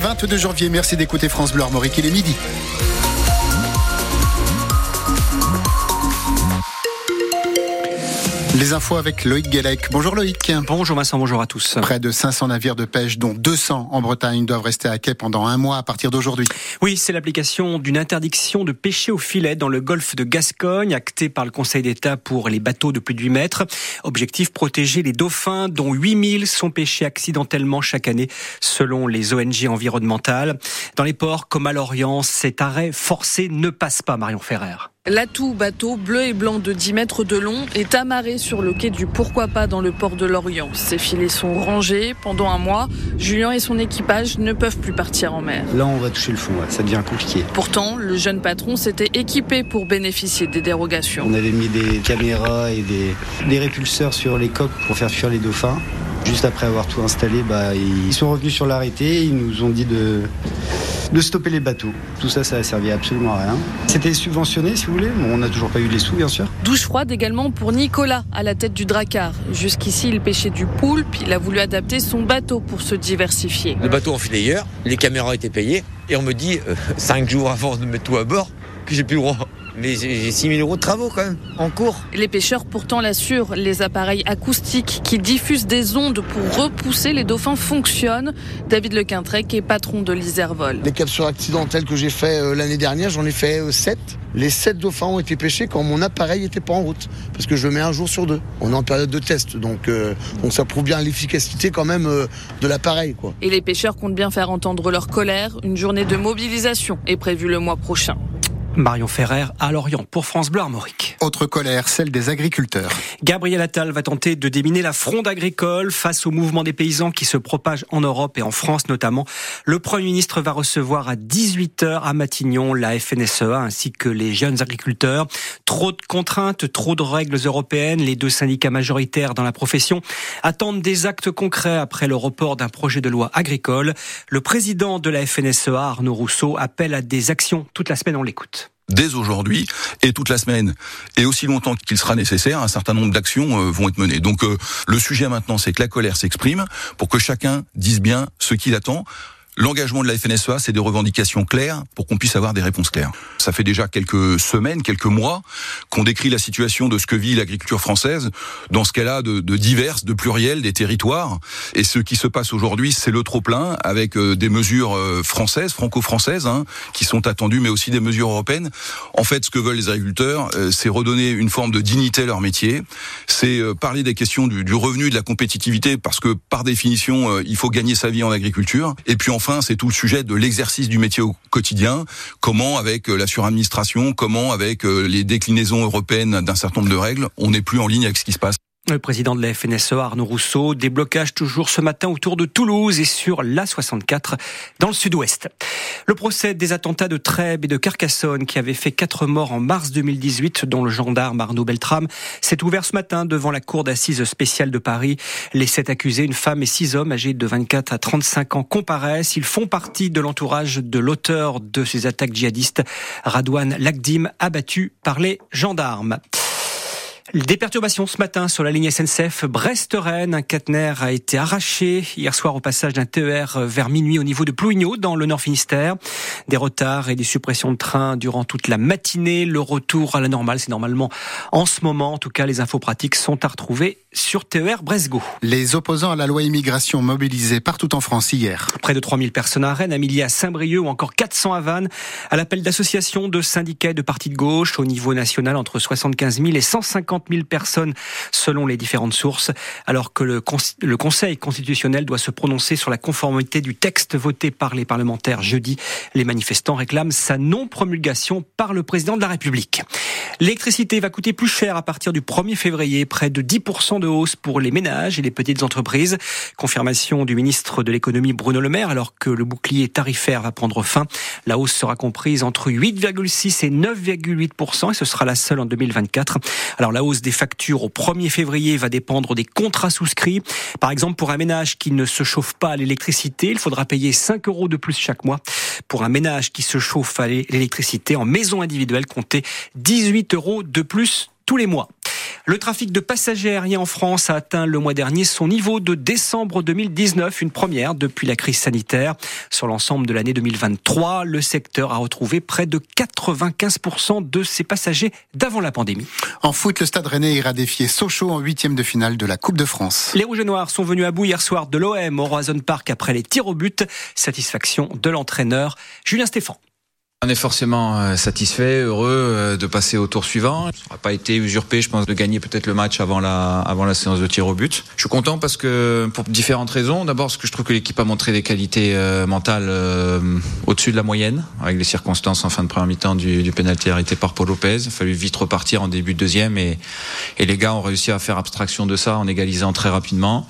22 janvier. Merci d'écouter France Bleu Armorique. Il est midi. Les infos avec Loïc Guélec. Bonjour Loïc. Bonjour Vincent, bonjour à tous. Près de 500 navires de pêche, dont 200 en Bretagne, doivent rester à quai pendant un mois à partir d'aujourd'hui. Oui, c'est l'application d'une interdiction de pêcher au filet dans le golfe de Gascogne, actée par le Conseil d'État pour les bateaux de plus de 8 mètres. Objectif, protéger les dauphins, dont 8000 sont pêchés accidentellement chaque année, selon les ONG environnementales. Dans les ports comme à Lorient, cet arrêt forcé ne passe pas, Marion Ferrer. L'atout bateau bleu et blanc de 10 mètres de long est amarré sur le quai du Pourquoi pas dans le port de Lorient. Ses filets sont rangés. Pendant un mois, Julien et son équipage ne peuvent plus partir en mer. Là, on va toucher le fond, ça devient compliqué. Pourtant, le jeune patron s'était équipé pour bénéficier des dérogations. On avait mis des caméras et des, des répulseurs sur les coques pour faire fuir les dauphins. Juste après avoir tout installé, bah, ils sont revenus sur l'arrêté, ils nous ont dit de, de stopper les bateaux. Tout ça, ça a servi absolument à rien. C'était subventionné, si vous voulez. Bon, on n'a toujours pas eu les sous, bien sûr. Douche froide également pour Nicolas, à la tête du Dracar. Jusqu'ici, il pêchait du poulpe. Il a voulu adapter son bateau pour se diversifier. Le bateau en filayeur, les caméras étaient payées, et on me dit, euh, cinq jours avant de mettre tout à bord, que j'ai plus le droit. Mais j'ai 6 000 euros de travaux quand même, en cours. Les pêcheurs pourtant l'assurent, les appareils acoustiques qui diffusent des ondes pour repousser les dauphins fonctionnent. David Lequintrec est patron de l'Iservol. Les captures accidentelles que j'ai fait euh, l'année dernière, j'en ai fait 7. Les 7 dauphins ont été pêchés quand mon appareil n'était pas en route. Parce que je le mets un jour sur deux. On est en période de test, donc, euh, donc ça prouve bien l'efficacité quand même euh, de l'appareil. Quoi. Et les pêcheurs comptent bien faire entendre leur colère. Une journée de mobilisation est prévue le mois prochain. Marion Ferrer à Lorient pour France Bleu Armorique. Autre colère, celle des agriculteurs. Gabriel Attal va tenter de déminer la fronde agricole face au mouvement des paysans qui se propage en Europe et en France notamment. Le Premier ministre va recevoir à 18h à Matignon la FNSEA ainsi que les jeunes agriculteurs. Trop de contraintes, trop de règles européennes. Les deux syndicats majoritaires dans la profession attendent des actes concrets après le report d'un projet de loi agricole. Le président de la FNSEA, Arnaud Rousseau, appelle à des actions toute la semaine. On l'écoute dès aujourd'hui et toute la semaine et aussi longtemps qu'il sera nécessaire, un certain nombre d'actions euh, vont être menées. Donc euh, le sujet maintenant, c'est que la colère s'exprime pour que chacun dise bien ce qu'il attend. L'engagement de la FNSEA, c'est des revendications claires pour qu'on puisse avoir des réponses claires. Ça fait déjà quelques semaines, quelques mois qu'on décrit la situation de ce que vit l'agriculture française dans ce a de, de diverses, de pluriel, des territoires. Et ce qui se passe aujourd'hui, c'est le trop-plein avec euh, des mesures euh, françaises, franco-françaises, hein, qui sont attendues, mais aussi des mesures européennes. En fait, ce que veulent les agriculteurs, euh, c'est redonner une forme de dignité à leur métier. C'est parler des questions du, du revenu, de la compétitivité, parce que par définition, il faut gagner sa vie en agriculture. Et puis enfin, c'est tout le sujet de l'exercice du métier au quotidien. Comment, avec euh, la suradministration, comment, avec euh, les déclinaisons européennes d'un certain nombre de règles, on n'est plus en ligne avec ce qui se passe. Le président de la FNSE, Arnaud Rousseau, déblocage toujours ce matin autour de Toulouse et sur l'A64 dans le sud-ouest. Le procès des attentats de Trèbes et de Carcassonne qui avaient fait quatre morts en mars 2018, dont le gendarme Arnaud Beltrame, s'est ouvert ce matin devant la cour d'assises spéciale de Paris. Les sept accusés, une femme et six hommes âgés de 24 à 35 ans, comparaissent. Ils font partie de l'entourage de l'auteur de ces attaques djihadistes, Radouane Lagdim, abattu par les gendarmes. Des perturbations ce matin sur la ligne SNCF Brest-Rennes. Un caténaire a été arraché hier soir au passage d'un TER vers minuit au niveau de Plouignot dans le Nord Finistère. Des retards et des suppressions de trains durant toute la matinée. Le retour à la normale, c'est normalement en ce moment. En tout cas, les infos pratiques sont à retrouver sur TER Bresgo. Les opposants à la loi immigration mobilisés partout en France hier. Près de 3000 personnes à Rennes, à à Saint-Brieuc ou encore 400 à Vannes. À l'appel d'associations, de syndicats et de partis de gauche au niveau national entre 75 000 et 150 000 personnes selon les différentes sources, alors que le, le Conseil constitutionnel doit se prononcer sur la conformité du texte voté par les parlementaires jeudi. Les manifestants réclament sa non-promulgation par le président de la République. L'électricité va coûter plus cher à partir du 1er février, près de 10% de hausse pour les ménages et les petites entreprises. Confirmation du ministre de l'économie Bruno Le Maire, alors que le bouclier tarifaire va prendre fin. La hausse sera comprise entre 8,6 et 9,8% et ce sera la seule en 2024. Alors la hausse des factures au 1er février va dépendre des contrats souscrits. Par exemple, pour un ménage qui ne se chauffe pas à l'électricité, il faudra payer 5 euros de plus chaque mois. Pour un ménage qui se chauffe à l'électricité en maison individuelle, comptez 18 euros de plus tous les mois. Le trafic de passagers aériens en France a atteint le mois dernier son niveau de décembre 2019, une première depuis la crise sanitaire. Sur l'ensemble de l'année 2023, le secteur a retrouvé près de 95% de ses passagers d'avant la pandémie. En foot, le Stade Rennais ira défier Sochaux en huitième de finale de la Coupe de France. Les Rouges et Noirs sont venus à bout hier soir de l'OM au Roison Park après les tirs au but. Satisfaction de l'entraîneur Julien Stéphan. On est forcément euh, satisfait, heureux euh, de passer au tour suivant. Ça n'a pas été usurpé, je pense, de gagner peut-être le match avant la, avant la séance de tir au but. Je suis content parce que pour différentes raisons. D'abord, parce que je trouve que l'équipe a montré des qualités euh, mentales au-dessus de la moyenne, avec les circonstances en fin de première mi-temps du, du pénalty arrêté par Paul Lopez. Il a fallu vite repartir en début de deuxième et, et les gars ont réussi à faire abstraction de ça en égalisant très rapidement.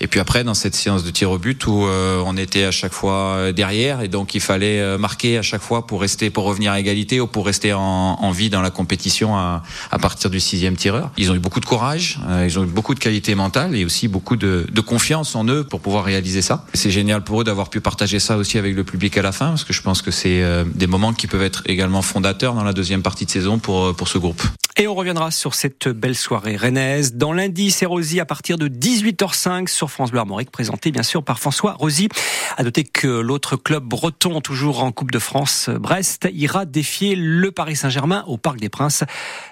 Et puis après, dans cette séance de tir au but où on était à chaque fois derrière et donc il fallait marquer à chaque fois pour rester pour revenir à égalité ou pour rester en, vie dans la compétition à, partir du sixième tireur. Ils ont eu beaucoup de courage, euh, ils ont eu beaucoup de qualité mentale et aussi beaucoup de, confiance en eux pour pouvoir réaliser ça. C'est génial pour eux d'avoir pu partager ça aussi avec le public à la fin parce que je pense que c'est euh, des moments qui peuvent être également fondateurs dans la deuxième partie de saison pour, pour ce groupe. Et on reviendra sur cette belle soirée rennaise dans lundi, c'est Rosy à partir de 18h05 sur France Bleu Armorique, présenté bien sûr par François Rosy. À noter que l'autre club breton, toujours en Coupe de France, Brest, ira défier le Paris Saint-Germain au Parc des Princes.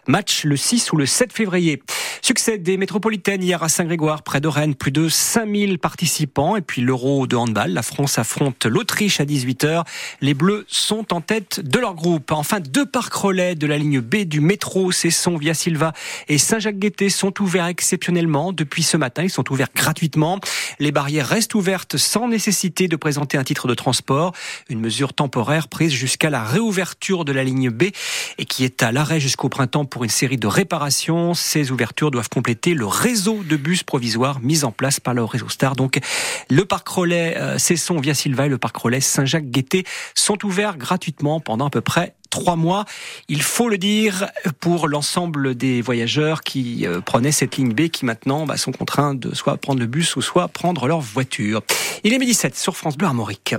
Match le 6 ou le 7 février. Succès des métropolitaines hier à Saint-Grégoire, près de Rennes, plus de 5000 participants. Et puis l'Euro de handball, la France affronte l'Autriche à 18h. Les Bleus sont en tête de leur groupe. Enfin, deux parcs relais de la ligne B du métro, c'est sont via Silva et Saint-Jacques-Guettet sont ouverts exceptionnellement depuis ce matin. Ils sont ouverts gratuitement. Les barrières restent ouvertes sans nécessité de présenter un titre de transport. Une mesure temporaire prise jusqu'à la réouverture de la ligne B et qui est à l'arrêt jusqu'au printemps pour une série de réparations. Ces ouvertures doivent compléter le réseau de bus provisoires mis en place par le réseau Star. Donc, le parc relais euh, Cesson via Silva et le parc relais Saint-Jacques-Guettet sont ouverts gratuitement pendant à peu près trois mois. Il faut le dire pour l'ensemble des voyageurs qui euh, prenaient cette ligne B qui maintenant bah, sont contraints de soit prendre le bus ou soit prendre leur voiture. Il est midi 7 sur France Bleu Armorique.